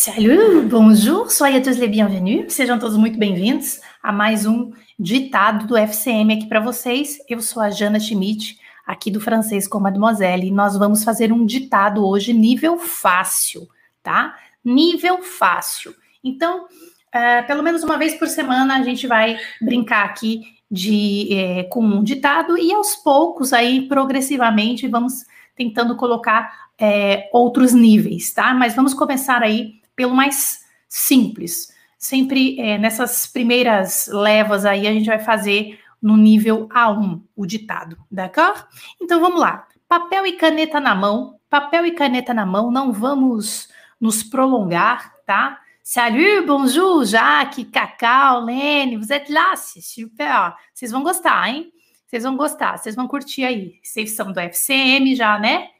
Salut, bonjour, soyez tous les bienvenus. Sejam todos muito bem-vindos a mais um ditado do FCM aqui para vocês. Eu sou a Jana Schmidt, aqui do Francês com Mademoiselle, e nós vamos fazer um ditado hoje nível fácil, tá? Nível fácil. Então, uh, pelo menos uma vez por semana a gente vai brincar aqui de é, com um ditado e aos poucos aí progressivamente vamos tentando colocar é, outros níveis, tá? Mas vamos começar aí pelo mais simples. Sempre é, nessas primeiras levas aí a gente vai fazer no nível A1 o ditado, d'accord? Então vamos lá. Papel e caneta na mão, papel e caneta na mão, não vamos nos prolongar, tá? Salut, bonjour, Jaque, Cacau, Lene, vous êtes là, super. Vocês vão gostar, hein? Vocês vão gostar, vocês vão curtir aí. Vocês são do FCM já, né?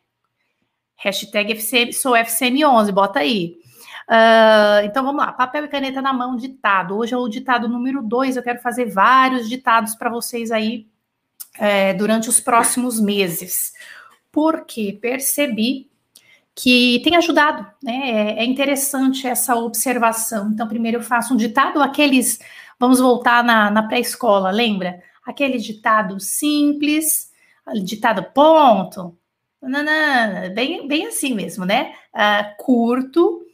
Hashtag FCM, sou FCM11, bota aí. Uh, então vamos lá, papel e caneta na mão, ditado. Hoje é o ditado número 2. Eu quero fazer vários ditados para vocês aí é, durante os próximos meses, porque percebi que tem ajudado, né? É, é interessante essa observação. Então, primeiro eu faço um ditado, aqueles. Vamos voltar na, na pré-escola, lembra? Aquele ditado simples, ditado ponto, bem, bem assim mesmo, né? Uh, curto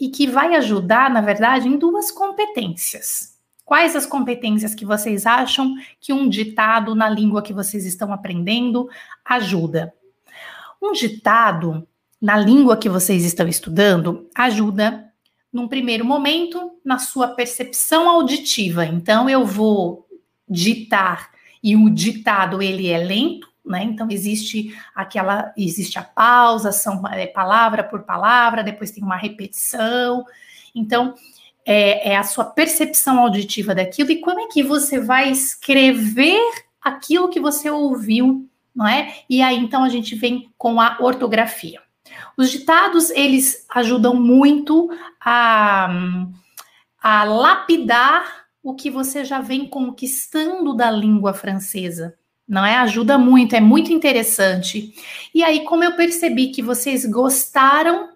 e que vai ajudar, na verdade, em duas competências. Quais as competências que vocês acham que um ditado na língua que vocês estão aprendendo ajuda? Um ditado na língua que vocês estão estudando ajuda, num primeiro momento, na sua percepção auditiva. Então, eu vou ditar e o ditado ele é lento, né? Então existe aquela, existe a pausa, são é, palavra por palavra, depois tem uma repetição. Então é, é, a sua percepção auditiva daquilo e como é que você vai escrever aquilo que você ouviu, não é? E aí então a gente vem com a ortografia. Os ditados eles ajudam muito a, a lapidar o que você já vem conquistando da língua francesa não é? Ajuda muito, é muito interessante. E aí, como eu percebi que vocês gostaram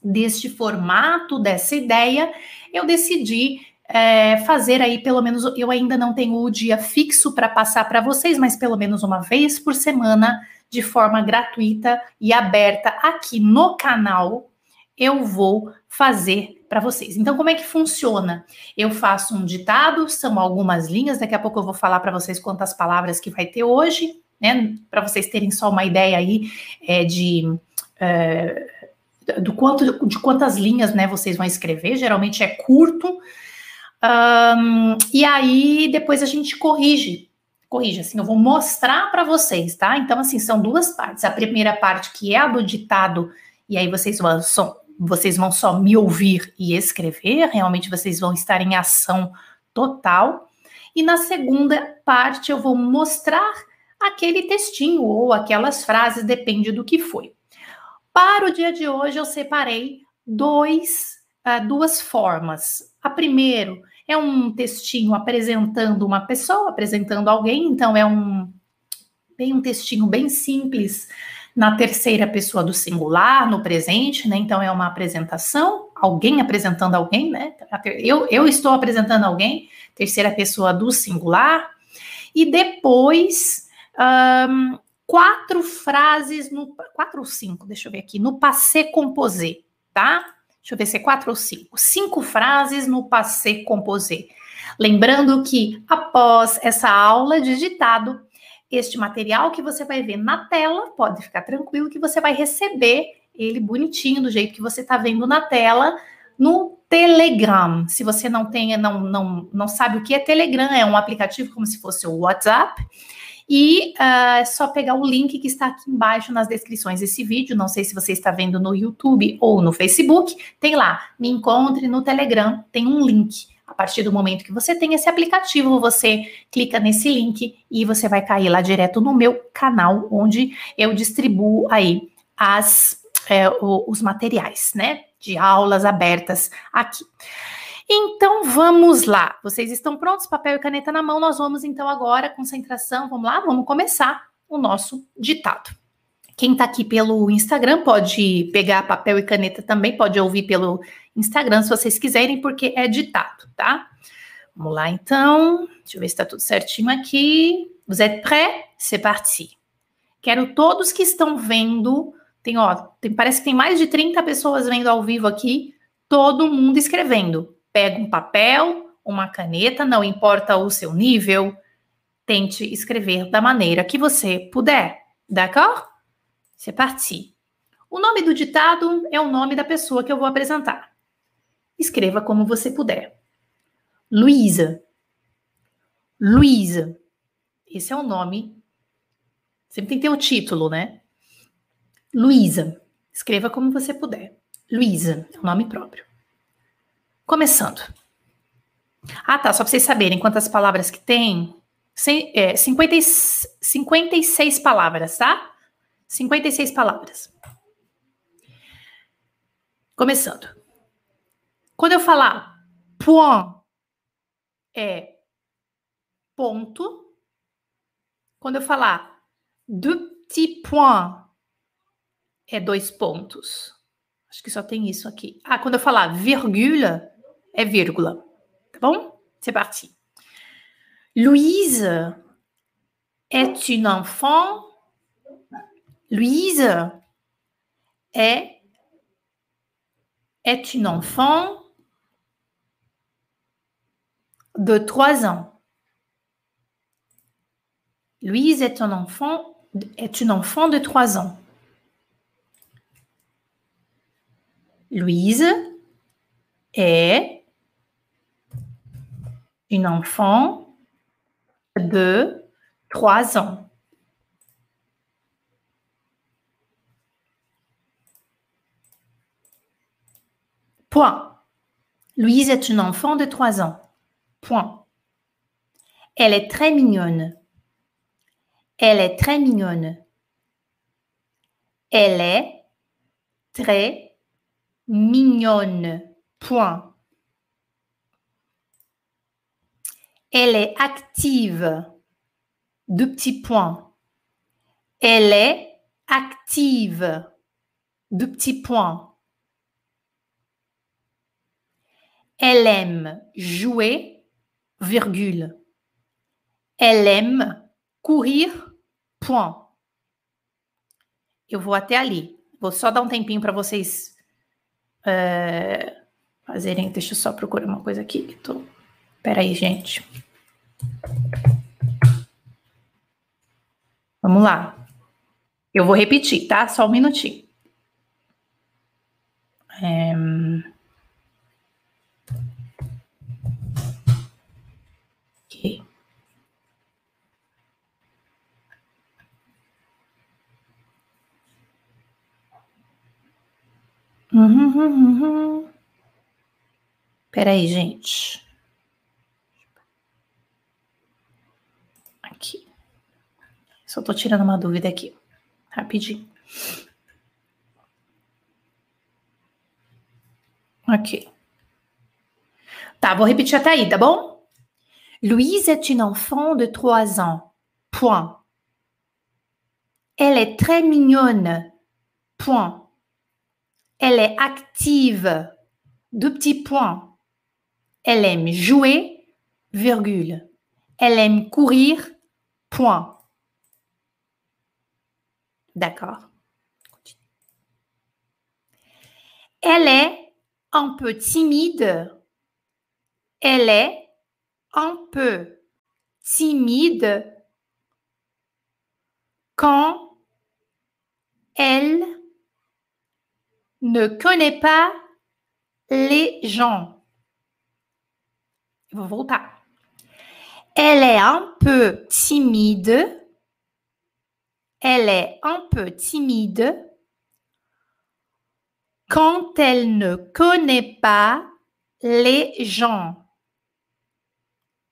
deste formato, dessa ideia, eu decidi é, fazer aí, pelo menos, eu ainda não tenho o dia fixo para passar para vocês, mas pelo menos uma vez por semana, de forma gratuita e aberta aqui no canal, eu vou fazer para vocês. Então, como é que funciona? Eu faço um ditado, são algumas linhas, daqui a pouco eu vou falar para vocês quantas palavras que vai ter hoje, né? Para vocês terem só uma ideia aí é, de. É, do quanto de quantas linhas né, vocês vão escrever, geralmente é curto. Um, e aí depois a gente corrige corrige, assim, eu vou mostrar para vocês, tá? Então, assim, são duas partes. A primeira parte, que é a do ditado, e aí vocês vão, vocês vão só me ouvir e escrever, realmente vocês vão estar em ação total. E na segunda parte eu vou mostrar aquele textinho ou aquelas frases, depende do que foi. Para o dia de hoje eu separei dois, uh, duas formas. A primeiro é um textinho apresentando uma pessoa, apresentando alguém, então é um bem um textinho bem simples na terceira pessoa do singular, no presente, né? Então é uma apresentação, alguém apresentando alguém, né? Eu, eu estou apresentando alguém, terceira pessoa do singular, e depois um, quatro frases no quatro ou cinco, deixa eu ver aqui, no passé composé, tá? Deixa eu ver se é quatro ou cinco. Cinco frases no passé composé. Lembrando que após essa aula de ditado, este material que você vai ver na tela, pode ficar tranquilo que você vai receber ele bonitinho, do jeito que você está vendo na tela, no Telegram. Se você não tem, não, não, não sabe o que é Telegram, é um aplicativo como se fosse o WhatsApp. E uh, é só pegar o link que está aqui embaixo nas descrições desse vídeo. Não sei se você está vendo no YouTube ou no Facebook. Tem lá, me encontre no Telegram, tem um link. A partir do momento que você tem esse aplicativo, você clica nesse link e você vai cair lá direto no meu canal, onde eu distribuo aí as, é, os materiais, né? De aulas abertas aqui. Então vamos lá. Vocês estão prontos? Papel e caneta na mão. Nós vamos então agora, concentração, vamos lá, vamos começar o nosso ditado. Quem está aqui pelo Instagram pode pegar papel e caneta também, pode ouvir pelo Instagram se vocês quiserem, porque é ditado, tá? Vamos lá então. Deixa eu ver se está tudo certinho aqui. Vous êtes prêts? C'est parti. Quero todos que estão vendo. Tem, ó, tem, parece que tem mais de 30 pessoas vendo ao vivo aqui. Todo mundo escrevendo. Pega um papel, uma caneta, não importa o seu nível. Tente escrever da maneira que você puder. D'accord? C'est parti. O nome do ditado é o nome da pessoa que eu vou apresentar. Escreva como você puder. Luísa. Luísa. Esse é o nome. Sempre tem que ter o um título, né? Luísa. Escreva como você puder. Luísa é o nome próprio. Começando. Ah, tá. Só para vocês saberem quantas palavras que tem. é, 50, 56 palavras, tá? 56 palavras. Começando. Quando eu falar point é ponto. Quando eu falar petits points é dois pontos. Acho que só tem isso aqui. Ah, quando eu falar vírgula é vírgula. Tá bom? C'est parti. Louise est une enfant Louise est, est une enfant de 3 ans. Louise est un enfant, est une enfant de 3 ans. Louise est une enfant de 3 ans. Point. Louise est une enfant de 3 ans. Point. Elle est très mignonne. Elle est très mignonne. Elle est très mignonne. Point. Elle est active. Deux petits points. Elle est active. Deux petits points. Elle aime jouer, virgule. Elle aime courir, point. Eu vou até ali. Vou só dar um tempinho para vocês é, fazerem. Deixa eu só procurar uma coisa aqui que. Pera aí, gente. Vamos lá. Eu vou repetir, tá? Só um minutinho. É... Uhum, uhum. Peraí, gente. Aqui. Só tô tirando uma dúvida aqui. Rapidinho. Ok. Tá, vou repetir até aí, tá bom? Louise est une enfant de 3 ans. Point. Elle est très mignonne. Point. Elle est active. Deux petits points. Elle aime jouer, virgule. Elle aime courir, point. D'accord. Elle est un peu timide. Elle est un peu timide quand elle ne connaît pas les gens. Elle est un peu timide. Elle est un peu timide quand elle ne connaît pas les gens.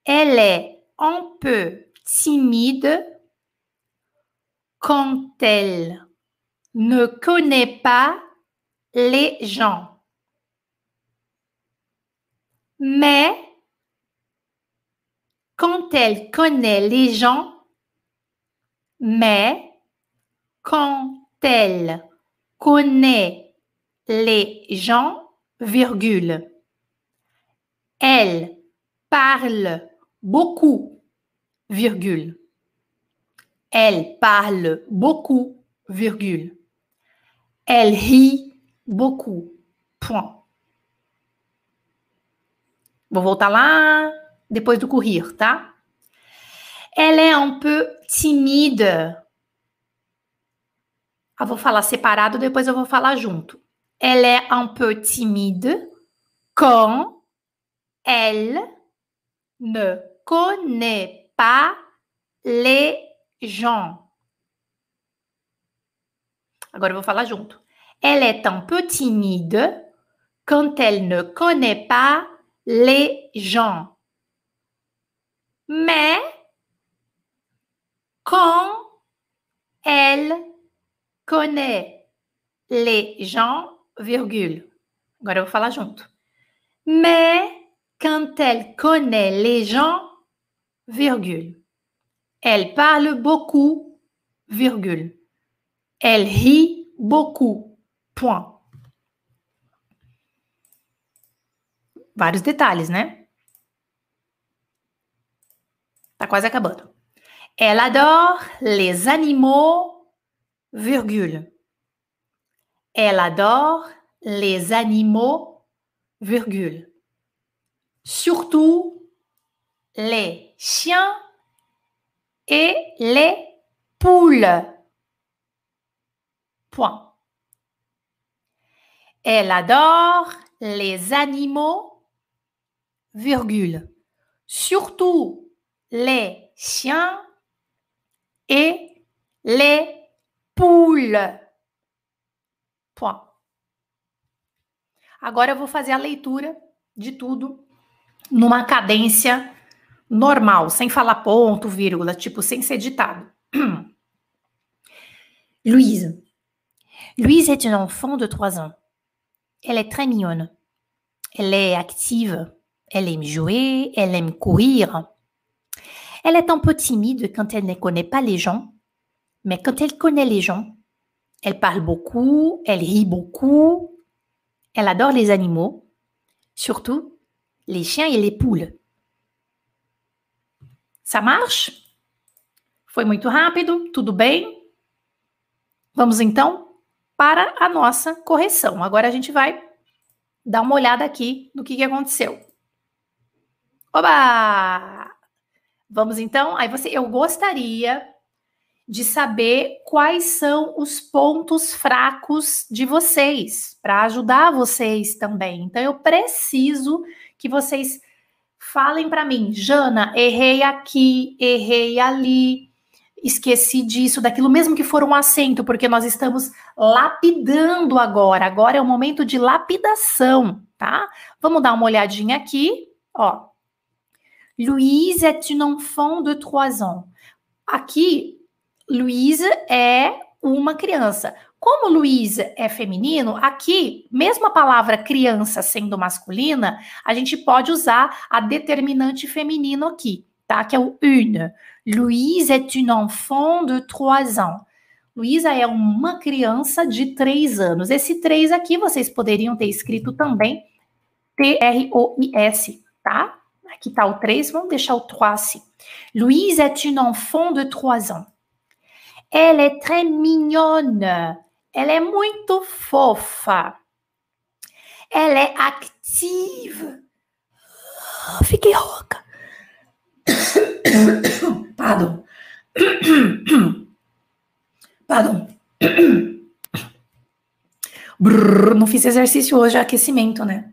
Elle est un peu timide quand elle ne connaît pas les gens. Mais quand elle connaît les gens, mais quand elle connaît les gens, virgule. Elle parle beaucoup, virgule. Elle parle beaucoup, virgule. Elle rit beaucoup, point. Vou voltar lá depois do courir, tá? Elle est un peu timide. Eu vou falar separado, depois eu vou falar junto. Elle est un peu timide quand elle ne connaît pas les gens. Agora eu vou falar junto. Elle est un peu timide quand elle ne connaît pas les gens. Mais quand elle connaît les gens, virgule. Agora eu vou junto. Mais quand elle connaît les gens, virgule. Elle parle beaucoup, virgule. Elle rit beaucoup, point. Vários detalhes, né? Tá quase acabando. Elle adore les animaux, virgule. Elle adore les animaux, virgule. Surtout les chiens et les poules. Point. Elle adore les animaux, virgule. Surtout les chiens et les poules. Point. Agora eu vou fazer a leitura de tudo numa cadência normal, sem falar ponto, vírgula, tipo sem ser ditado. Louise. Louise est une enfant de 3 ans. Elle est très mignonne. Elle est active. Elle aime jouer. Elle aime courir. Elle est un peu timide quand elle ne connaît pas les gens. Mais quand elle connaît les gens, elle parle beaucoup. Elle rit beaucoup. Elle adore les animaux. Surtout les chiens et les poules. Ça marche? Foi muito rápido? Tudo bem? Vamos então? Para a nossa correção. Agora a gente vai dar uma olhada aqui no que, que aconteceu. Oba! Vamos então. Aí você, eu gostaria de saber quais são os pontos fracos de vocês, para ajudar vocês também. Então eu preciso que vocês falem para mim, Jana, errei aqui, errei ali, esqueci disso, daquilo, mesmo que for um acento, porque nós estamos lapidando agora. Agora é o momento de lapidação, tá? Vamos dar uma olhadinha aqui, ó. Louise est une enfant de 3 ans. Aqui, Louise é uma criança. Como Louise é feminino, aqui, mesmo a palavra criança sendo masculina, a gente pode usar a determinante feminino aqui, tá? Que é o une. Louise est une enfant de 3 ans. Luísa é uma criança de 3 anos. Esse 3 aqui vocês poderiam ter escrito também T-R-O-I-S, tá? Aqui tá o 3, vamos deixar o 3 assim. Louise est une enfant de 3 ans. Elle est très mignonne. Ela é muito fofa. Ela é active. Fiquei rouca. Pardon. Pardon. Brrr, não fiz exercício hoje, é aquecimento, né?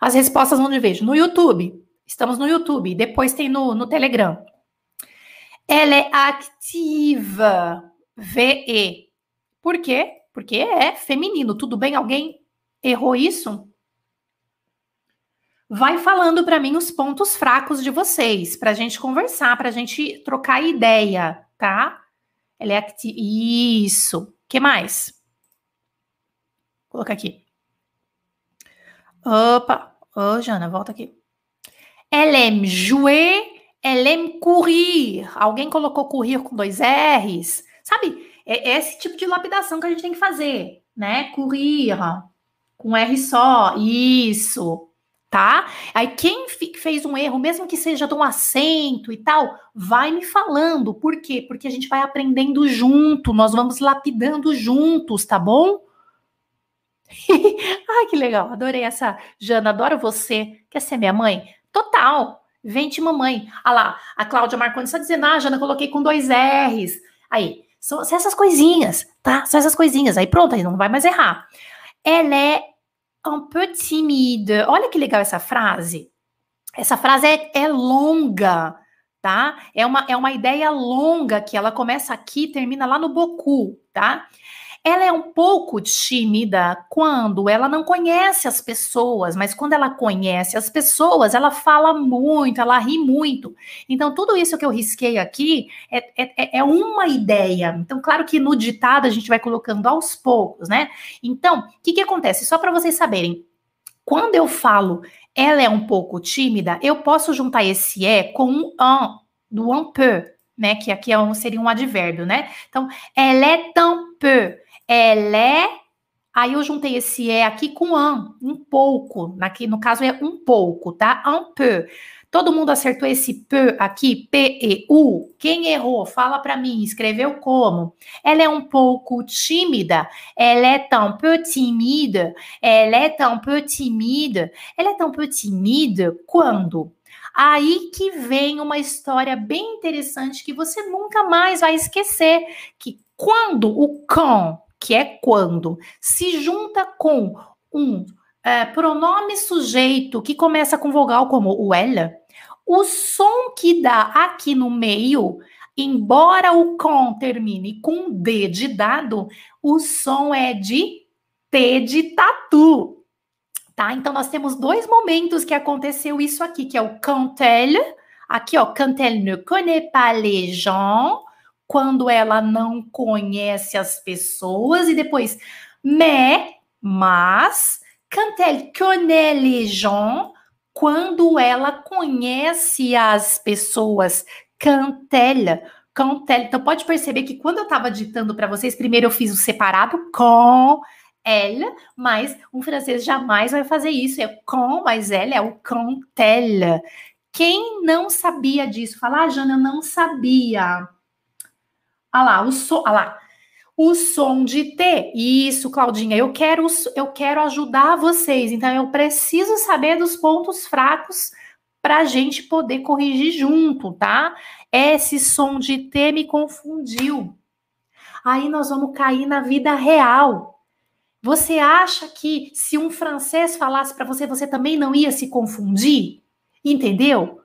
As respostas onde vejo? No YouTube. Estamos no YouTube. Depois tem no, no Telegram. Ela é ativa. VE. Por quê? Porque é feminino. Tudo bem? Alguém errou isso? Vai falando para mim os pontos fracos de vocês, para a gente conversar, para a gente trocar ideia, tá? Ela é acti... Isso. que mais? Vou colocar aqui. Opa. Ô, oh, Jana, volta aqui. Elle aime jouer, elle aime courir. Alguém colocou courir com dois R's? sabe? É, é esse tipo de lapidação que a gente tem que fazer, né? Courir, com R só, isso, tá? Aí quem fez um erro, mesmo que seja de um acento e tal, vai me falando. Por quê? Porque a gente vai aprendendo junto, nós vamos lapidando juntos, tá bom? Ai, que legal, adorei essa. Jana, adoro você. Quer ser minha mãe? Total. Vente, mamãe. Ah lá, a Cláudia Marconi está dizendo, ah, Jana, coloquei com dois R's. Aí, são, essas coisinhas, tá? São essas coisinhas. Aí pronto, aí não vai mais errar. Ela é un peu timide. Olha que legal essa frase. Essa frase é, é longa, tá? É uma, é uma ideia longa que ela começa aqui termina lá no boku, tá? Ela é um pouco tímida quando ela não conhece as pessoas, mas quando ela conhece as pessoas, ela fala muito, ela ri muito. Então, tudo isso que eu risquei aqui é, é, é, é uma ideia. Então, claro que no ditado a gente vai colocando aos poucos, né? Então, o que, que acontece? Só para vocês saberem, quando eu falo ela é um pouco tímida, eu posso juntar esse é com um un, do un peu, né? Que aqui é um, seria um advérbio, né? Então, ela é tão peu. Ela é. Aí eu juntei esse é aqui com un, um pouco. Aqui, no caso, é um pouco, tá? Un peu. Todo mundo acertou esse peu aqui, P-E-U? Quem errou? Fala para mim, escreveu como? Ela é um pouco tímida. Ela é tão peu timide. Ela é tão peu timide. Ela é tão peu timide quando? Aí que vem uma história bem interessante que você nunca mais vai esquecer, que quando o cão que é quando se junta com um é, pronome sujeito que começa com vogal como o ela, o som que dá aqui no meio, embora o com termine com D de dado, o som é de T de tatu. Tá? Então nós temos dois momentos que aconteceu isso aqui, que é o quand elle, aqui ó, quand elle ne connaît pas les gens, quando ela não conhece as pessoas, e depois, mais, mas, quand elle connaît les gens, quando ela conhece as pessoas, quand elle, quand elle. Então, pode perceber que quando eu estava ditando para vocês, primeiro eu fiz o separado com elle, mas um francês jamais vai fazer isso. É com, mas elle é o quand elle. Quem não sabia disso? Fala, ah, Jana, eu não sabia. Ah lá, o som, ah lá. O som de T. Isso, Claudinha, eu quero eu quero ajudar vocês. Então eu preciso saber dos pontos fracos para a gente poder corrigir junto, tá? Esse som de T me confundiu. Aí nós vamos cair na vida real. Você acha que se um francês falasse para você, você também não ia se confundir? Entendeu?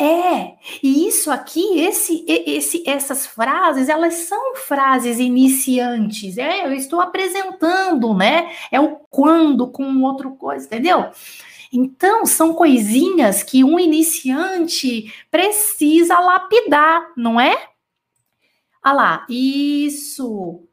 É, e isso aqui, esse, esse, essas frases, elas são frases iniciantes. É, eu estou apresentando, né? É o quando com outro coisa, entendeu? Então, são coisinhas que um iniciante precisa lapidar, não é? Ah lá, isso.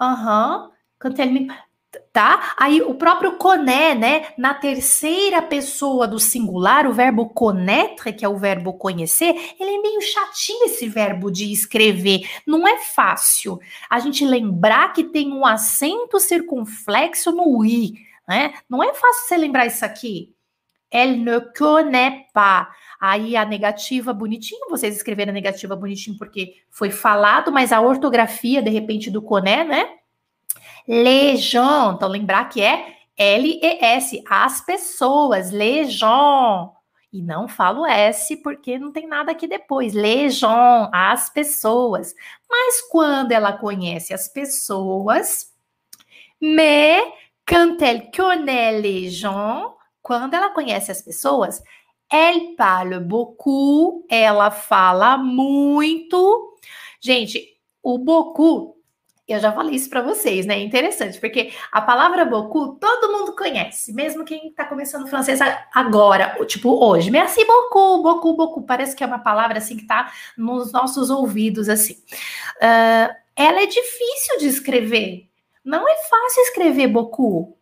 Aham. Uhum tá? Aí o próprio coné, né? Na terceira pessoa do singular, o verbo connaître, que é o verbo conhecer, ele é meio chatinho esse verbo de escrever. Não é fácil a gente lembrar que tem um acento circunflexo no i, né? Não é fácil você lembrar isso aqui. Elle ne connaît pas. Aí a negativa bonitinho, vocês escreveram a negativa bonitinho porque foi falado, mas a ortografia, de repente, do coné, né? Legion, então lembrar que é L-E-S, as pessoas, Legion. E não falo S porque não tem nada aqui depois. Legion, as pessoas. Mas quando ela conhece as pessoas, mais quand elle connaît les gens, quando ela conhece as pessoas, elle parle beaucoup, ela fala muito. Gente, o beaucoup eu já falei isso para vocês, né? É interessante, porque a palavra beaucoup todo mundo conhece, mesmo quem está começando francês agora, tipo hoje. Merci beaucoup, beaucoup, beaucoup. Parece que é uma palavra assim que está nos nossos ouvidos, assim. Uh, ela é difícil de escrever. Não é fácil escrever beaucoup.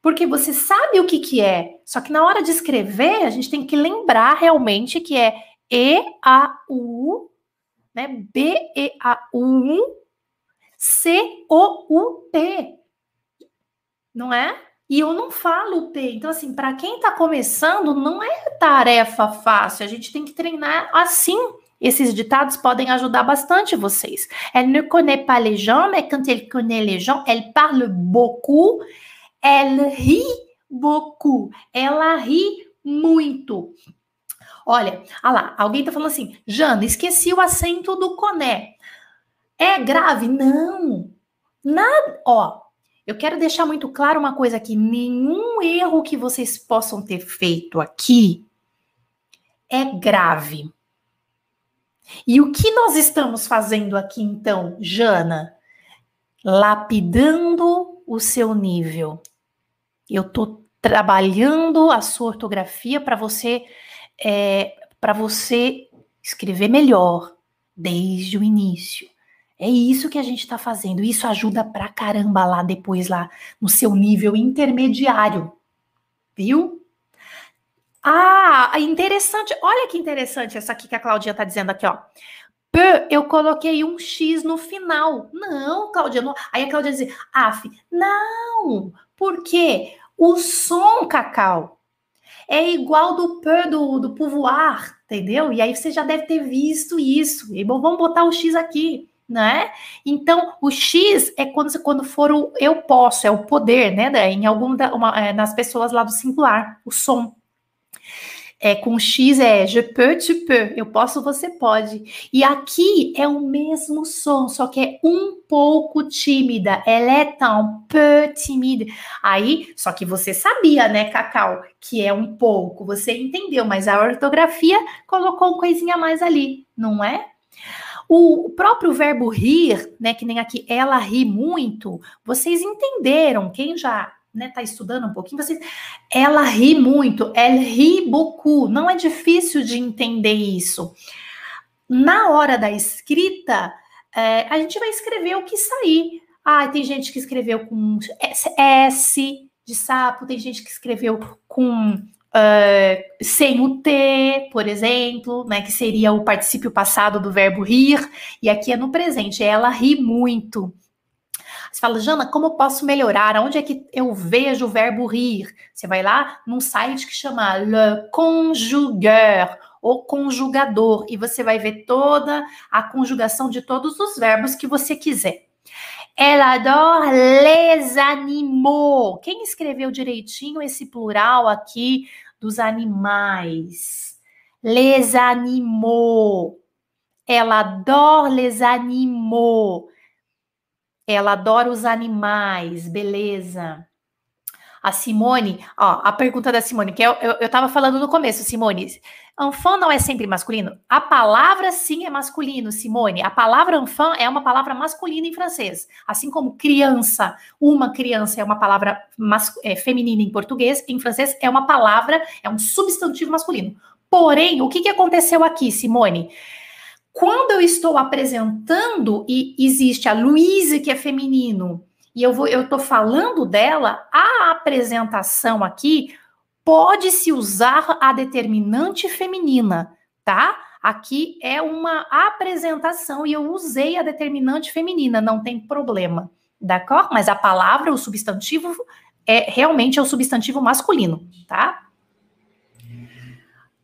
Porque você sabe o que, que é. Só que na hora de escrever, a gente tem que lembrar realmente que é E-A-U né? B-E-A-U-C-O-U-P. Não é? E eu não falo P. Então, assim, para quem está começando, não é tarefa fácil. A gente tem que treinar assim. Esses ditados podem ajudar bastante vocês. Elle ne connaît pas les gens, mais quand elle connaît les gens, elle parle beaucoup, elle rit beaucoup. Ela ri muito. Olha, olha lá, alguém tá falando assim, Jana, esqueci o acento do coné. É grave? Não. Nada, ó, eu quero deixar muito claro uma coisa aqui: nenhum erro que vocês possam ter feito aqui é grave. E o que nós estamos fazendo aqui, então, Jana? Lapidando o seu nível. Eu estou trabalhando a sua ortografia para você é, para você escrever melhor desde o início. É isso que a gente está fazendo. Isso ajuda pra caramba lá depois, lá no seu nível intermediário. Viu? Ah, interessante. Olha que interessante essa aqui que a Claudinha está dizendo aqui, ó. Eu coloquei um X no final. Não, Claudia, não. Aí a Claudia diz, af, não, porque o som, Cacau, é igual do P do, do pouvoir, entendeu? E aí você já deve ter visto isso. E bom, vamos botar o X aqui né? Então, o X é quando, quando for o eu posso, é o poder, né? Em algum da, uma, é, nas pessoas lá do singular, o som. É, com X é je peux, tu peux, eu posso, você pode. E aqui é o mesmo som, só que é um pouco tímida. Ela é tão peu tímida. Aí, só que você sabia, né, Cacau, que é um pouco, você entendeu, mas a ortografia colocou uma coisinha mais ali, não é? O próprio verbo rir, né, que nem aqui ela ri muito, vocês entenderam, quem já né, tá estudando um pouquinho, vocês, ela ri muito, elle rit beaucoup, não é difícil de entender isso. Na hora da escrita, é, a gente vai escrever o que sair. Ah, tem gente que escreveu com S de sapo, tem gente que escreveu com Uh, sem o T, por exemplo, né, que seria o particípio passado do verbo rir, e aqui é no presente, ela ri muito. Você fala, Jana, como posso melhorar? Onde é que eu vejo o verbo rir? Você vai lá num site que chama Le Conjugueur, ou conjugador, e você vai ver toda a conjugação de todos os verbos que você quiser. Ela adore les animaux. Quem escreveu direitinho esse plural aqui dos animais? Les animaux. Ela adore les animaux. Ela adora os animais, beleza. A Simone, ó, a pergunta da Simone, que eu, eu, eu tava falando no começo, Simone. Enfant não é sempre masculino? A palavra sim é masculino, Simone. A palavra enfant é uma palavra masculina em francês. Assim como criança, uma criança é uma palavra é, feminina em português, em francês é uma palavra, é um substantivo masculino. Porém, o que, que aconteceu aqui, Simone? Quando eu estou apresentando e existe a Louise, que é feminino, e eu vou, eu estou falando dela, a apresentação aqui pode se usar a determinante feminina, tá? Aqui é uma apresentação e eu usei a determinante feminina, não tem problema, d'accord? Mas a palavra, o substantivo, é realmente é o substantivo masculino, tá?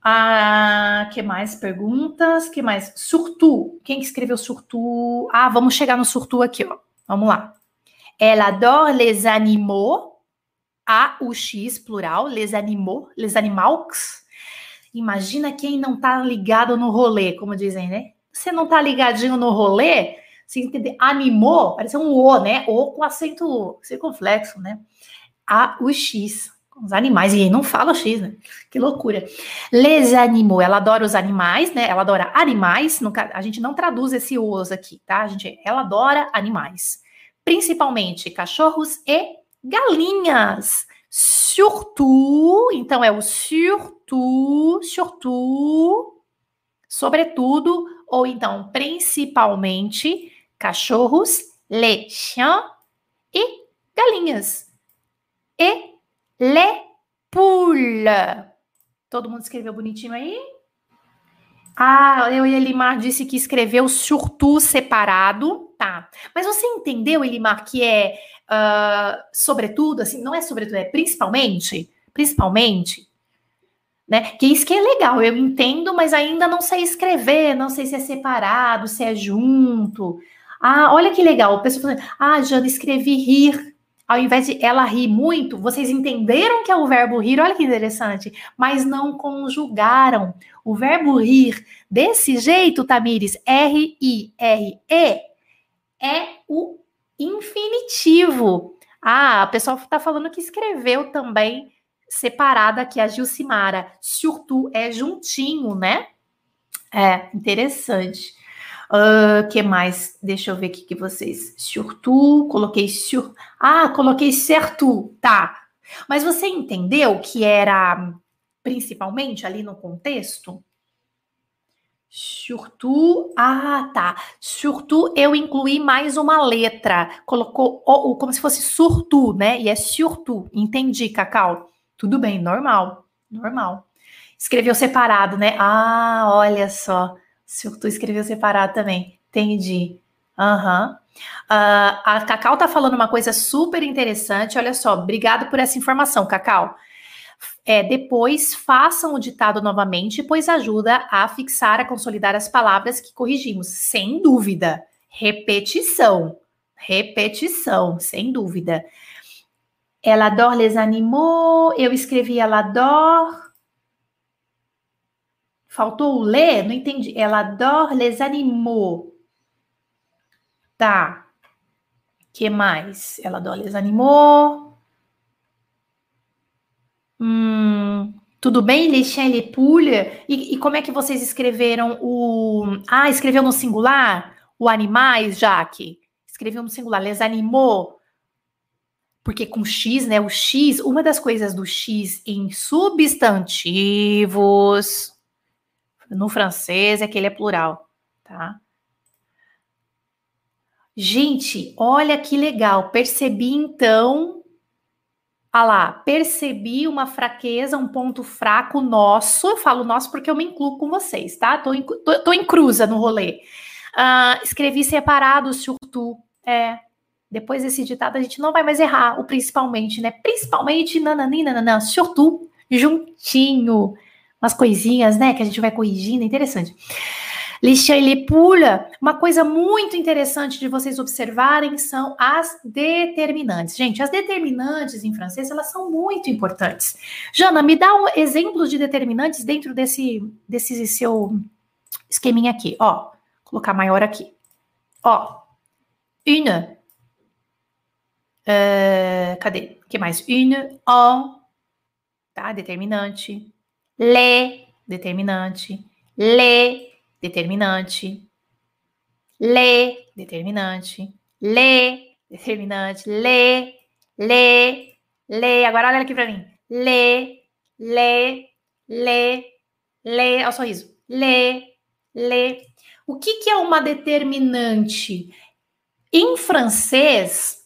Ah, que mais perguntas? Que mais? Surtout. Quem que escreveu surtout? Ah, vamos chegar no surtout aqui, ó. Vamos lá. Elle adore les animaux. A, o X, plural, les animaux, les animaux. Imagina quem não tá ligado no rolê, como dizem, né? Você não tá ligadinho no rolê, você entende? Animou, parece um O, né? O com acento circunflexo, né? A, o X, os animais, e não fala X, né? Que loucura. Les animaux, ela adora os animais, né? Ela adora animais, a gente não traduz esse os aqui, tá? A gente, ela adora animais principalmente cachorros e galinhas. Surtout, então é o surtout, surtout, sobretudo, ou então principalmente cachorros, les chiens e galinhas. E les poules. Todo mundo escreveu bonitinho aí? Ah, eu e Elimar disse que escreveu surtout separado. Tá. Mas você entendeu, Elimar, que é uh, sobretudo, assim, não é sobretudo, é principalmente? Principalmente? Né? Que isso que é legal, eu entendo, mas ainda não sei escrever, não sei se é separado, se é junto. Ah, olha que legal, o pessoal falando, ah, Jana, escrevi rir. Ao invés de ela rir muito, vocês entenderam que é o verbo rir, olha que interessante, mas não conjugaram. O verbo rir desse jeito, Tamires, R-I-R-E, é o infinitivo. Ah, a pessoa está falando que escreveu também separada aqui, a Gilcimara. Surtout é juntinho, né? É, interessante. Uh, que mais? Deixa eu ver aqui que vocês. Surtout, coloquei sur. Ah, coloquei certo, tá. Mas você entendeu que era principalmente ali no contexto? Surtout, ah, tá. Surtout eu incluí mais uma letra. Colocou o, como se fosse surtout, né? E é surtout. Entendi, Cacau. Tudo bem, normal, normal. Escreveu separado, né? Ah, olha só. Tu escreveu separado também. Entendi. Aham. Uhum. Uh, a Cacau tá falando uma coisa super interessante. Olha só, obrigado por essa informação, Cacau. É, depois façam o ditado novamente, pois ajuda a fixar, a consolidar as palavras que corrigimos. Sem dúvida. Repetição. Repetição, sem dúvida. Ela adore les animaux. Eu escrevi ela adore. Faltou o ler? Não entendi. Ela adore les animaux. Tá. que mais? Ela adore les animaux. Hum, tudo bem, les poules? E, e como é que vocês escreveram o... Ah, escreveu no singular? O animais, Jaque? Escreveu no singular. Les animaux porque com X, né? O X, uma das coisas do X em substantivos no francês é que ele é plural, tá? Gente, olha que legal. Percebi então. Ah lá, percebi uma fraqueza, um ponto fraco nosso. Eu falo nosso porque eu me incluo com vocês, tá? Tô em, tô, tô em cruza no rolê. Uh, escrevi separado, surtout. É, depois desse ditado, a gente não vai mais errar o principalmente, né? Principalmente, nananina, nananã, surtout, juntinho. Umas coisinhas, né, que a gente vai corrigindo, interessante. Lixaile pula, uma coisa muito interessante de vocês observarem são as determinantes. Gente, as determinantes em francês, elas são muito importantes. Jana, me dá um exemplo de determinantes dentro desse, desse seu esqueminha aqui, ó. Colocar maior aqui. Ó, une, Uh, cadê? O que mais? Une, en, tá? Determinante. Le, determinante. Le, determinante. Le, determinante. Le, determinante. Le, le, le. Agora olha aqui para mim. Le, le, le, le. Olha o sorriso. Le, le. O que, que é uma determinante? Em francês,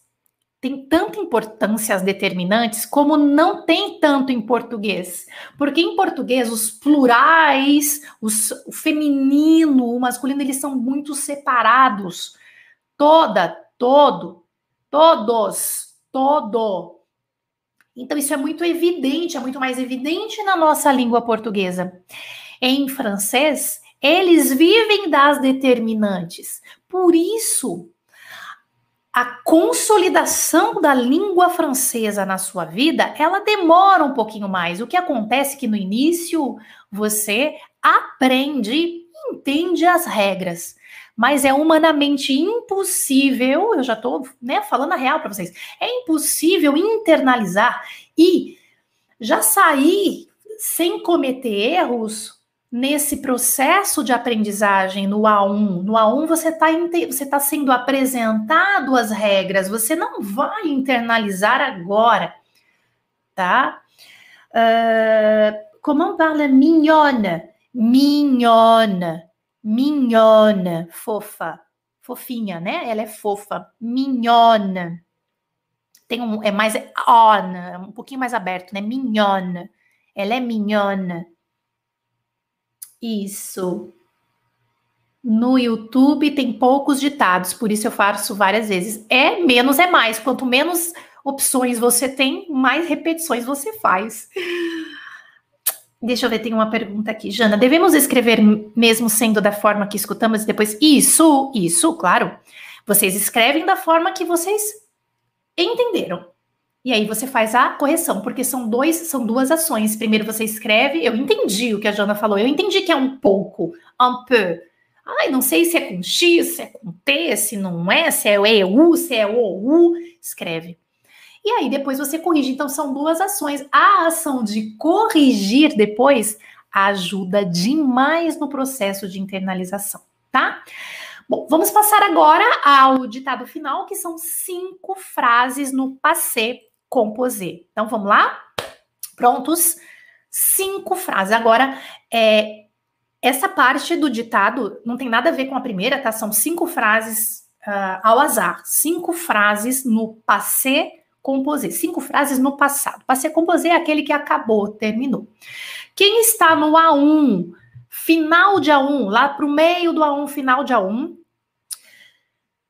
tem tanta importância as determinantes como não tem tanto em português. Porque em português os plurais, os, o feminino, o masculino, eles são muito separados. Toda, todo, todos, todo. Então isso é muito evidente, é muito mais evidente na nossa língua portuguesa. Em francês, eles vivem das determinantes. Por isso, a consolidação da língua francesa na sua vida, ela demora um pouquinho mais. O que acontece é que no início você aprende, entende as regras, mas é humanamente impossível, eu já estou né, falando a real para vocês, é impossível internalizar e já sair sem cometer erros nesse processo de aprendizagem no A1, no A1 você está você tá sendo apresentado as regras, você não vai internalizar agora, tá? Uh, comment parle mignonne? Mignonne, mignonne, fofa, fofinha, né? Ela é fofa, mignonne. Tem um, é mais on, um pouquinho mais aberto, né? Mignonne. Ela é mignonne. Isso. No YouTube tem poucos ditados, por isso eu faço várias vezes. É menos é mais. Quanto menos opções você tem, mais repetições você faz. Deixa eu ver, tem uma pergunta aqui. Jana, devemos escrever mesmo sendo da forma que escutamos e depois isso, isso, claro. Vocês escrevem da forma que vocês entenderam. E aí você faz a correção, porque são dois, são duas ações. Primeiro você escreve, eu entendi o que a Jana falou, eu entendi que é um pouco, un peu. Ai, não sei se é com X, se é com T, se não é, se é EU, se é OU. Escreve. E aí depois você corrige. Então são duas ações. A ação de corrigir depois ajuda demais no processo de internalização, tá? Bom, vamos passar agora ao ditado final, que são cinco frases no passé composé. Então vamos lá? Prontos? Cinco frases. Agora, é, essa parte do ditado não tem nada a ver com a primeira, tá? São cinco frases uh, ao azar. Cinco frases no passé composé. Cinco frases no passado. Passé composé é aquele que acabou, terminou. Quem está no A1, final de A1, lá para o meio do A1, final de A1,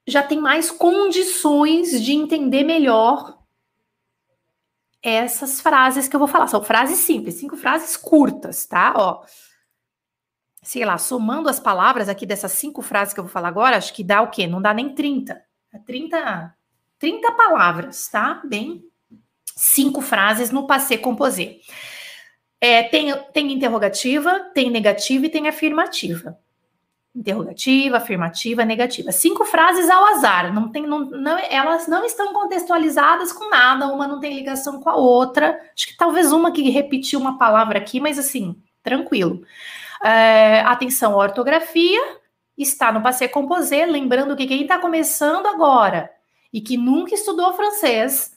já tem mais condições de entender melhor essas frases que eu vou falar. São frases simples, cinco frases curtas, tá? Ó, sei lá, somando as palavras aqui dessas cinco frases que eu vou falar agora, acho que dá o quê? Não dá nem 30. 30 30 palavras, tá? Bem, cinco frases no passé composé. É, tem, tem interrogativa, tem negativa e tem afirmativa. Interrogativa, afirmativa, negativa. Cinco frases ao azar. Não tem, não, não, elas não estão contextualizadas com nada, uma não tem ligação com a outra. Acho que talvez uma que repetiu uma palavra aqui, mas assim, tranquilo. É, atenção ortografia, está no passé composé, lembrando que quem está começando agora e que nunca estudou francês,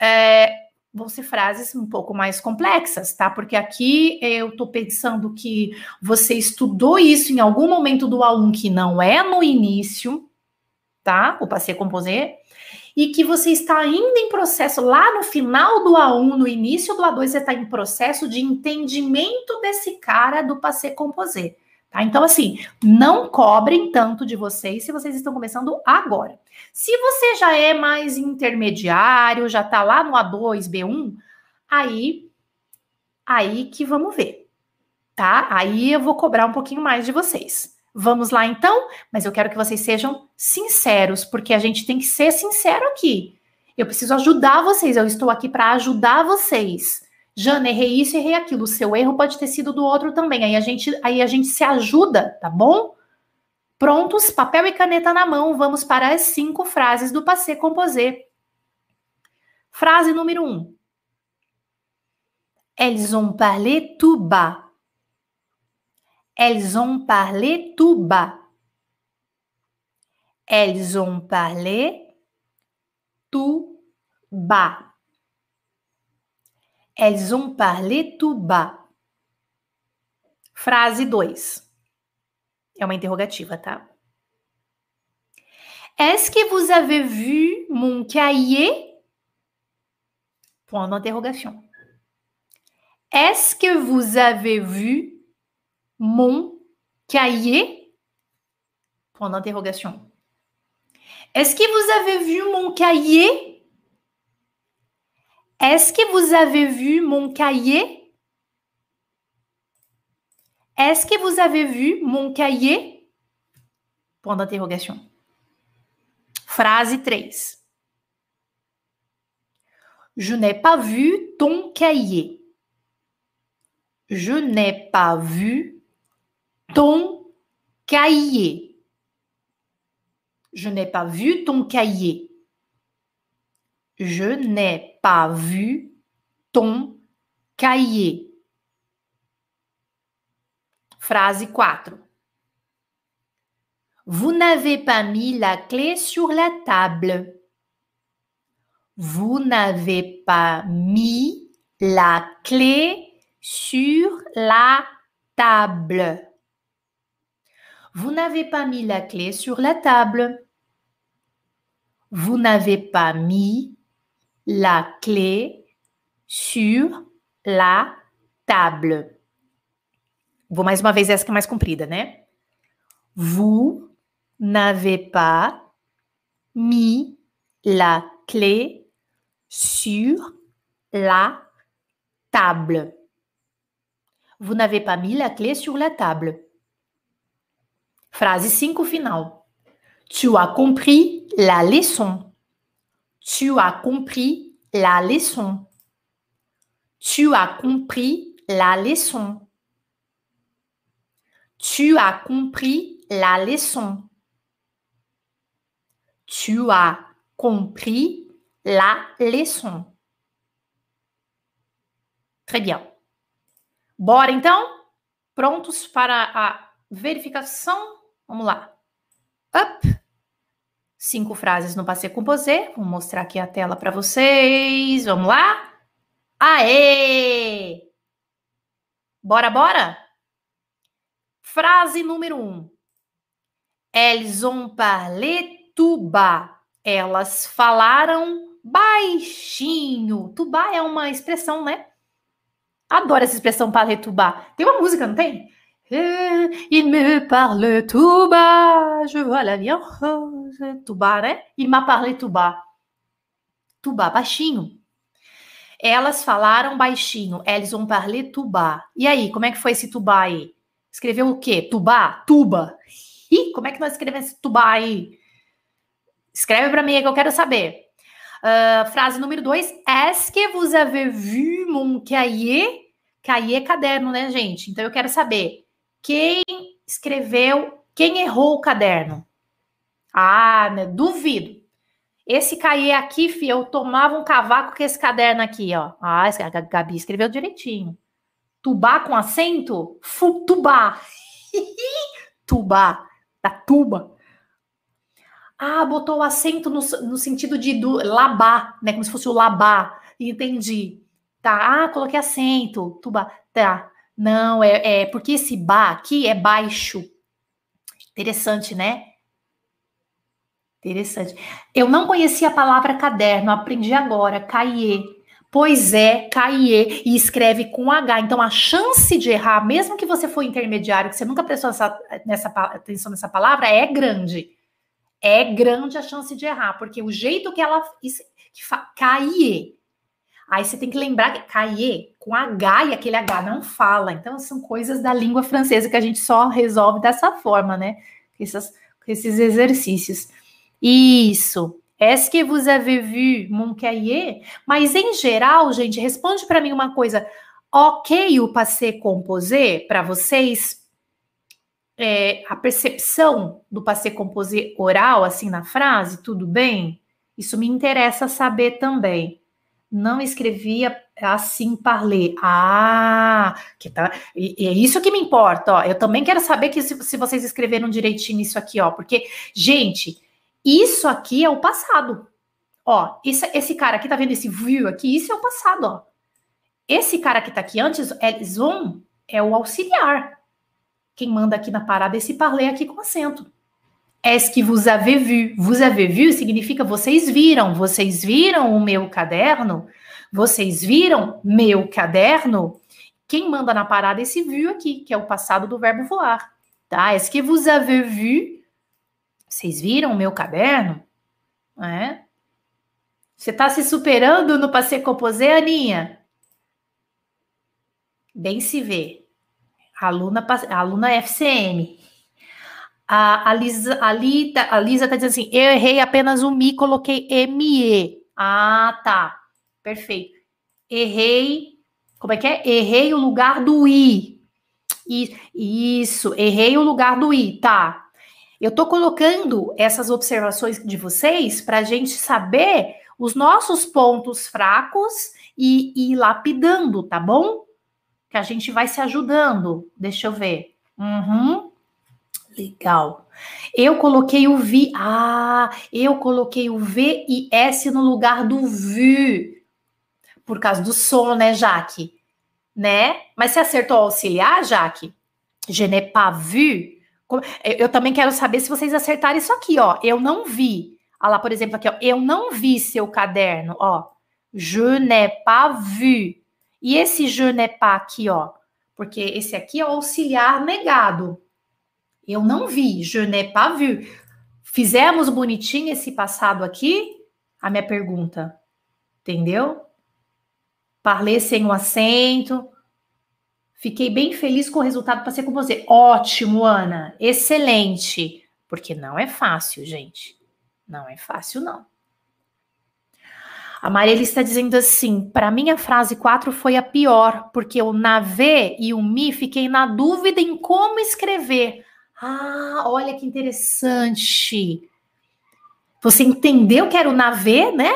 é, vão ser frases um pouco mais complexas, tá? Porque aqui eu tô pensando que você estudou isso em algum momento do A1 que não é no início, tá? O passé composé, e que você está ainda em processo lá no final do A1, no início do A2, você está em processo de entendimento desse cara do passé composé. Tá? Então, assim, não cobrem tanto de vocês se vocês estão começando agora. Se você já é mais intermediário, já está lá no A2, B1, aí, aí que vamos ver, tá? Aí eu vou cobrar um pouquinho mais de vocês. Vamos lá então? Mas eu quero que vocês sejam sinceros, porque a gente tem que ser sincero aqui. Eu preciso ajudar vocês, eu estou aqui para ajudar vocês. Jana, errei isso, errei aquilo. O seu erro pode ter sido do outro também. Aí a gente, aí a gente se ajuda, tá bom? Prontos, papel e caneta na mão, vamos para as cinco frases do passé composé. Frase número um. Elles ont parlé tout bas. Elles ont parlé tout bas. Elles ont parlé tout bas. Elles ont parlé tout bas. Frase 2. É uma interrogativa, tá? Est-ce que vous avez vu mon cahier? Point d'interrogation. Est-ce que vous avez vu mon cahier? Point d'interrogation. Est-ce que vous avez vu mon cahier? Est-ce que vous avez vu mon cahier? Est-ce que vous avez vu mon cahier? Point d'interrogation. Phrase 3. Je n'ai pas vu ton cahier. Je n'ai pas vu ton cahier. Je n'ai pas vu ton cahier. Je n'ai pas vu ton cahier. Phrase 4. Vous n'avez pas mis la clé sur la table. Vous n'avez pas mis la clé sur la table. Vous n'avez pas mis la clé sur la table. Vous n'avez pas mis la clé sur la table. Vou mais uma vez essa que é mais comprida, né? Vous n'avez pas mis la clé sur la table. Vous n'avez pas mis la clé sur la table. Phrase 5 final. Tu as compris la leçon. Tu as compris la leçon. Tu as compris la leçon. Tu as compris la leçon. Tu as compris la leçon. Très bien. Bora então? Prontos para a verificação? Vamos lá. Up. Cinco frases no passé composé. Vou mostrar aqui a tela para vocês. Vamos lá? Aê! Bora, bora? Frase número um. Elles ont parlé tout bas. Elas falaram baixinho. Tubá é uma expressão, né? Adoro essa expressão parler tout bas. Tem uma música, não tem? Il me parle tout bas, je vois la vie en rose. Bas, né? Il m'a parlé bas. Tout bas, baixinho. Elas falaram baixinho. Elles ont parlé tout bas. E aí, como é que foi esse tubá aí? Escreveu o quê? Tubá? Tuba. Ih, como é que nós escrevemos esse tubá aí? Escreve para mim que eu quero saber. Uh, frase número dois. Est-ce que vous avez vu mon cahier? Cahier é caderno, né, gente? Então eu quero saber. Quem escreveu, quem errou o caderno? Ah, né, duvido. Esse cahier aqui, fi, eu tomava um cavaco com esse caderno aqui, ó. Ah, a Gabi escreveu direitinho. Tubá com acento? Futubá. Tubá, da tuba. Ah, botou o acento no, no sentido de do, labá, né? Como se fosse o labá. Entendi. Tá, ah, coloquei acento. Tubá. Tá. Não, é, é porque esse ba aqui é baixo. Interessante, né? Interessante. Eu não conhecia a palavra caderno, aprendi agora, cahier. Pois é, cahier, e escreve com H. Então, a chance de errar, mesmo que você for intermediário, que você nunca prestou essa, nessa, atenção nessa palavra, é grande. É grande a chance de errar, porque o jeito que ela. Cahier. Aí você tem que lembrar que cahier com H e aquele H não fala. Então, são coisas da língua francesa que a gente só resolve dessa forma, né? Essas, esses exercícios. Isso. Est-ce que vous avez vu mon cahier? Mas, em geral, gente, responde para mim uma coisa. Ok o passé composé para vocês? É, a percepção do passé composé oral, assim, na frase, tudo bem? Isso me interessa saber também não escrevia assim parler. Ah, que tá. E, e, é isso que me importa, ó. Eu também quero saber que se, se, vocês escreveram direitinho isso aqui, ó, porque gente, isso aqui é o passado. Ó, esse, esse cara aqui tá vendo esse view aqui, isso é o passado, ó. Esse cara que tá aqui antes, é zoom, é o auxiliar. Quem manda aqui na parada é esse parler aqui com acento. Est-ce que vous avez vu? Vous avez vu significa vocês viram. Vocês viram o meu caderno? Vocês viram meu caderno? Quem manda na parada é esse viu aqui, que é o passado do verbo voar. Tá? Est-ce que vous avez vu? Vocês viram o meu caderno? É? Você está se superando no passé composé, Aninha? Bem se vê. Aluna, aluna FCM. A, a, Lisa, a, a Lisa tá dizendo assim: eu errei apenas o mi, coloquei ME. Ah, tá. Perfeito. Errei. Como é que é? Errei o lugar do I. Isso, errei o lugar do I, tá. Eu tô colocando essas observações de vocês para a gente saber os nossos pontos fracos e, ir lapidando, tá bom? Que a gente vai se ajudando. Deixa eu ver. Uhum. Legal. Eu coloquei o vi. Ah, eu coloquei o V e S no lugar do VU. Por causa do som, né, Jaque? Né? Mas você acertou auxiliar, Jaque? Je n'ai pas vu. Eu também quero saber se vocês acertaram isso aqui, ó. Eu não vi. Olha lá, por exemplo, aqui, ó. Eu não vi seu caderno, ó. Je n'ai pas vu. E esse je n'ai pas aqui, ó. Porque esse aqui é o auxiliar negado. Eu não vi. Je n'ai pas vu. Fizemos bonitinho esse passado aqui? A minha pergunta. Entendeu? Parlei sem o acento. Fiquei bem feliz com o resultado. Passei com você. Ótimo, Ana. Excelente. Porque não é fácil, gente. Não é fácil, não. A Mariela está dizendo assim: para mim a frase 4 foi a pior, porque o nave e o mi fiquei na dúvida em como escrever. Ah, olha que interessante. Você entendeu que era o nave, né?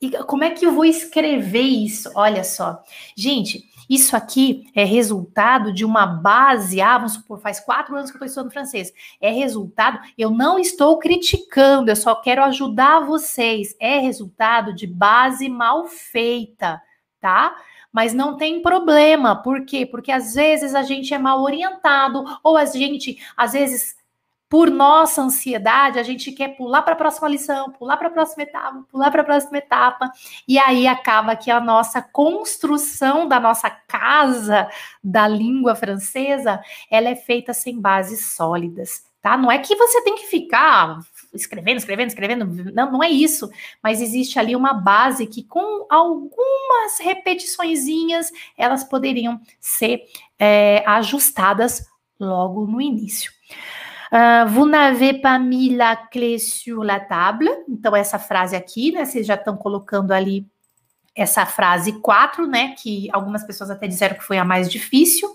E como é que eu vou escrever isso? Olha só. Gente, isso aqui é resultado de uma base. Ah, vamos supor, faz quatro anos que eu estou estudando francês. É resultado, eu não estou criticando, eu só quero ajudar vocês. É resultado de base mal feita, tá? Mas não tem problema, por quê? Porque às vezes a gente é mal orientado, ou a gente, às vezes, por nossa ansiedade, a gente quer pular para a próxima lição, pular para a próxima etapa, pular para a próxima etapa, e aí acaba que a nossa construção da nossa casa da língua francesa, ela é feita sem bases sólidas, tá? Não é que você tem que ficar escrevendo, escrevendo, escrevendo, não, não é isso, mas existe ali uma base que com algumas repetiçõezinhas elas poderiam ser é, ajustadas logo no início. Uh, vous n'avez pas mis la clé sur la table. Então, essa frase aqui, né? Vocês já estão colocando ali essa frase 4, né? Que algumas pessoas até disseram que foi a mais difícil.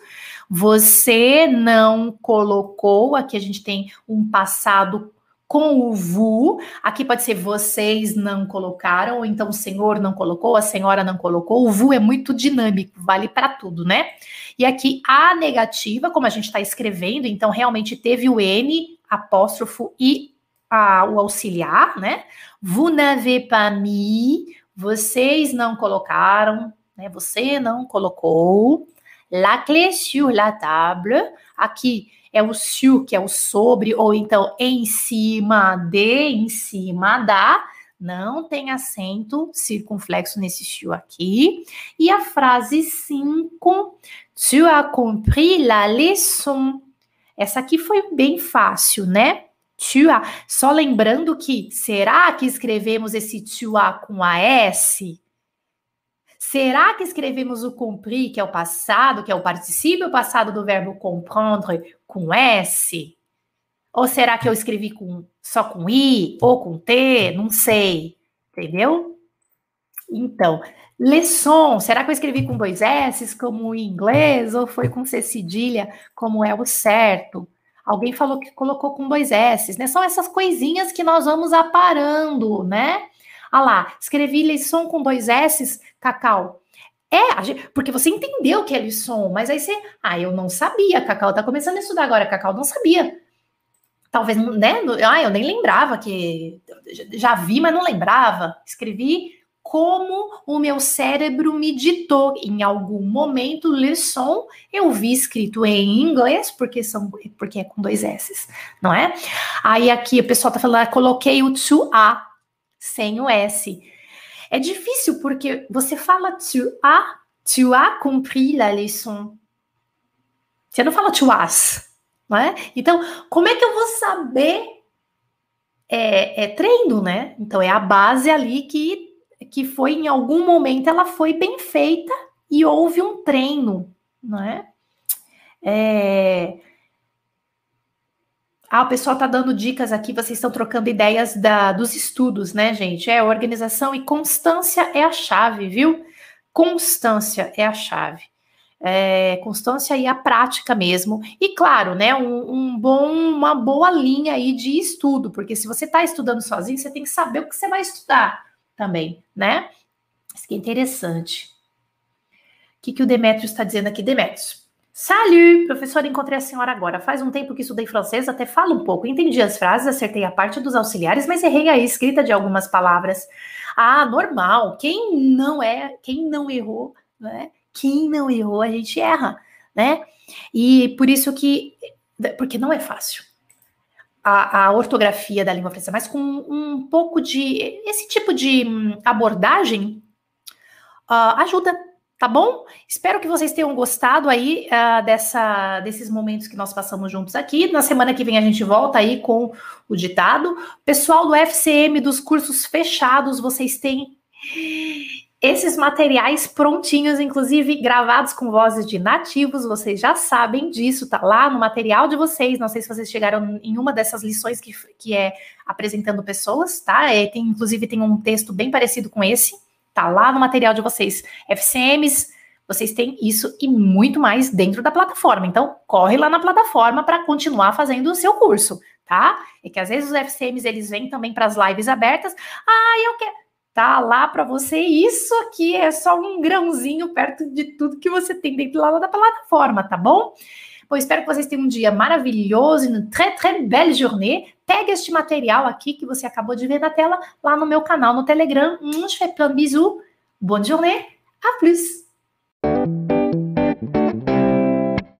Você não colocou, aqui a gente tem um passado com o vu. Aqui pode ser vocês não colocaram, ou então o senhor não colocou, a senhora não colocou. O vu é muito dinâmico, vale para tudo, né? E aqui a negativa, como a gente está escrevendo, então realmente teve o N, apóstrofo e a, o auxiliar, né? Vous n'avez pas mis, vocês não colocaram, né? Você não colocou. La clé sur la table. Aqui é o sur, que é o sobre, ou então em cima de, em cima da. Não tem acento circunflexo nesse sur aqui. E a frase 5, tu as compris la leçon. Essa aqui foi bem fácil, né? Tu as. Só lembrando que, será que escrevemos esse tu as com a S? Será que escrevemos o compris, que é o passado, que é o particípio passado do verbo comprendre, com S? Ou será que eu escrevi com, só com I ou com T? Não sei. Entendeu? Então, leçon, será que eu escrevi com dois S, como em inglês, ou foi com C cedilha, como é o certo? Alguém falou que colocou com dois S, né? São essas coisinhas que nós vamos aparando, né? Ah lá, escrevi lição com dois S, Cacau. É, porque você entendeu que é lição, mas aí você. Ah, eu não sabia, Cacau tá começando a estudar agora, Cacau não sabia. Talvez, né? Ah, eu nem lembrava que. Já vi, mas não lembrava. Escrevi como o meu cérebro me ditou. Em algum momento, lição eu vi escrito em inglês, porque, são, porque é com dois S, não é? Aí aqui o pessoal tá falando, ah, coloquei o to a sem o S. É difícil porque você fala tu as, tu as compris la leçon. Você não fala tu as, não é? Então, como é que eu vou saber? É, é treino, né? Então, é a base ali que, que foi, em algum momento, ela foi bem feita e houve um treino, não é? É, ah, o pessoal está dando dicas aqui, vocês estão trocando ideias da, dos estudos, né, gente? É, organização e constância é a chave, viu? Constância é a chave. É, constância e a prática mesmo. E claro, né, um, um, bom, uma boa linha aí de estudo, porque se você está estudando sozinho, você tem que saber o que você vai estudar também, né? Isso que é interessante. O que, que o Demetrios está dizendo aqui, Demetrios? Salut, professora, encontrei a senhora agora. Faz um tempo que estudei francês, até falo um pouco. Entendi as frases, acertei a parte dos auxiliares, mas errei a escrita de algumas palavras. Ah, normal. Quem não é, quem não errou, né? Quem não errou, a gente erra, né? E por isso que, porque não é fácil. A, a ortografia da língua francesa, mas com um pouco de esse tipo de hum, abordagem uh, ajuda Tá bom? Espero que vocês tenham gostado aí uh, dessa, desses momentos que nós passamos juntos aqui. Na semana que vem a gente volta aí com o ditado. Pessoal do FCM, dos cursos fechados, vocês têm esses materiais prontinhos, inclusive gravados com vozes de nativos, vocês já sabem disso, tá lá no material de vocês. Não sei se vocês chegaram em uma dessas lições que, que é apresentando pessoas, tá? É, tem, inclusive tem um texto bem parecido com esse, tá lá no material de vocês. FCMs, vocês têm isso e muito mais dentro da plataforma. Então, corre lá na plataforma para continuar fazendo o seu curso, tá? É que às vezes os FCMs eles vêm também para as lives abertas. Ah, eu quero tá lá para você. Isso aqui é só um grãozinho perto de tudo que você tem dentro lá da plataforma, tá bom? Bom, espero que vocês tenham um dia maravilhoso, uma très, très belle journée. Pega este material aqui que você acabou de ver na tela lá no meu canal no Telegram. Um fais plein bisous. Bonne journée. À plus.